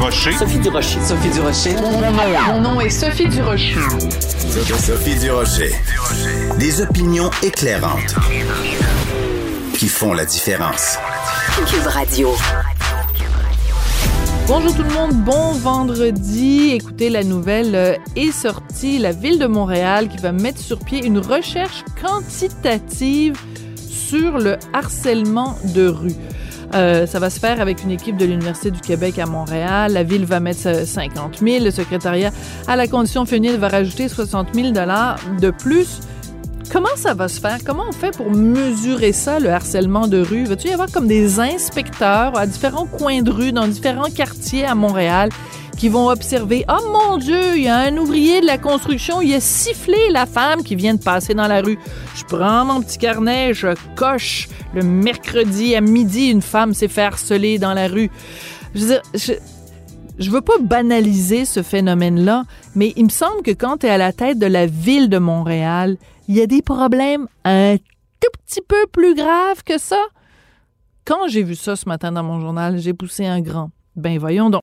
Durocher. Sophie Durocher. Sophie Durocher. Mon nom est Sophie Durocher. Sophie Durocher. Des opinions éclairantes qui font la différence. Cube Radio. Bonjour tout le monde, bon vendredi. Écoutez, la nouvelle euh, est sortie. La ville de Montréal qui va mettre sur pied une recherche quantitative sur le harcèlement de rue. Euh, ça va se faire avec une équipe de l'Université du Québec à Montréal. La ville va mettre 50 000. Le secrétariat à la condition féminine va rajouter 60 000 dollars de plus. Comment ça va se faire? Comment on fait pour mesurer ça, le harcèlement de rue? Va-tu y avoir comme des inspecteurs à différents coins de rue, dans différents quartiers à Montréal, qui vont observer, oh mon Dieu, il y a un ouvrier de la construction, il a sifflé la femme qui vient de passer dans la rue. Je prends mon petit carnet, je coche le mercredi à midi, une femme s'est fait harceler dans la rue. Je veux dire, je, veux pas banaliser ce phénomène-là, mais il me semble que quand tu es à la tête de la ville de Montréal, il y a des problèmes un tout petit peu plus graves que ça. Quand j'ai vu ça ce matin dans mon journal, j'ai poussé un grand. Ben voyons donc.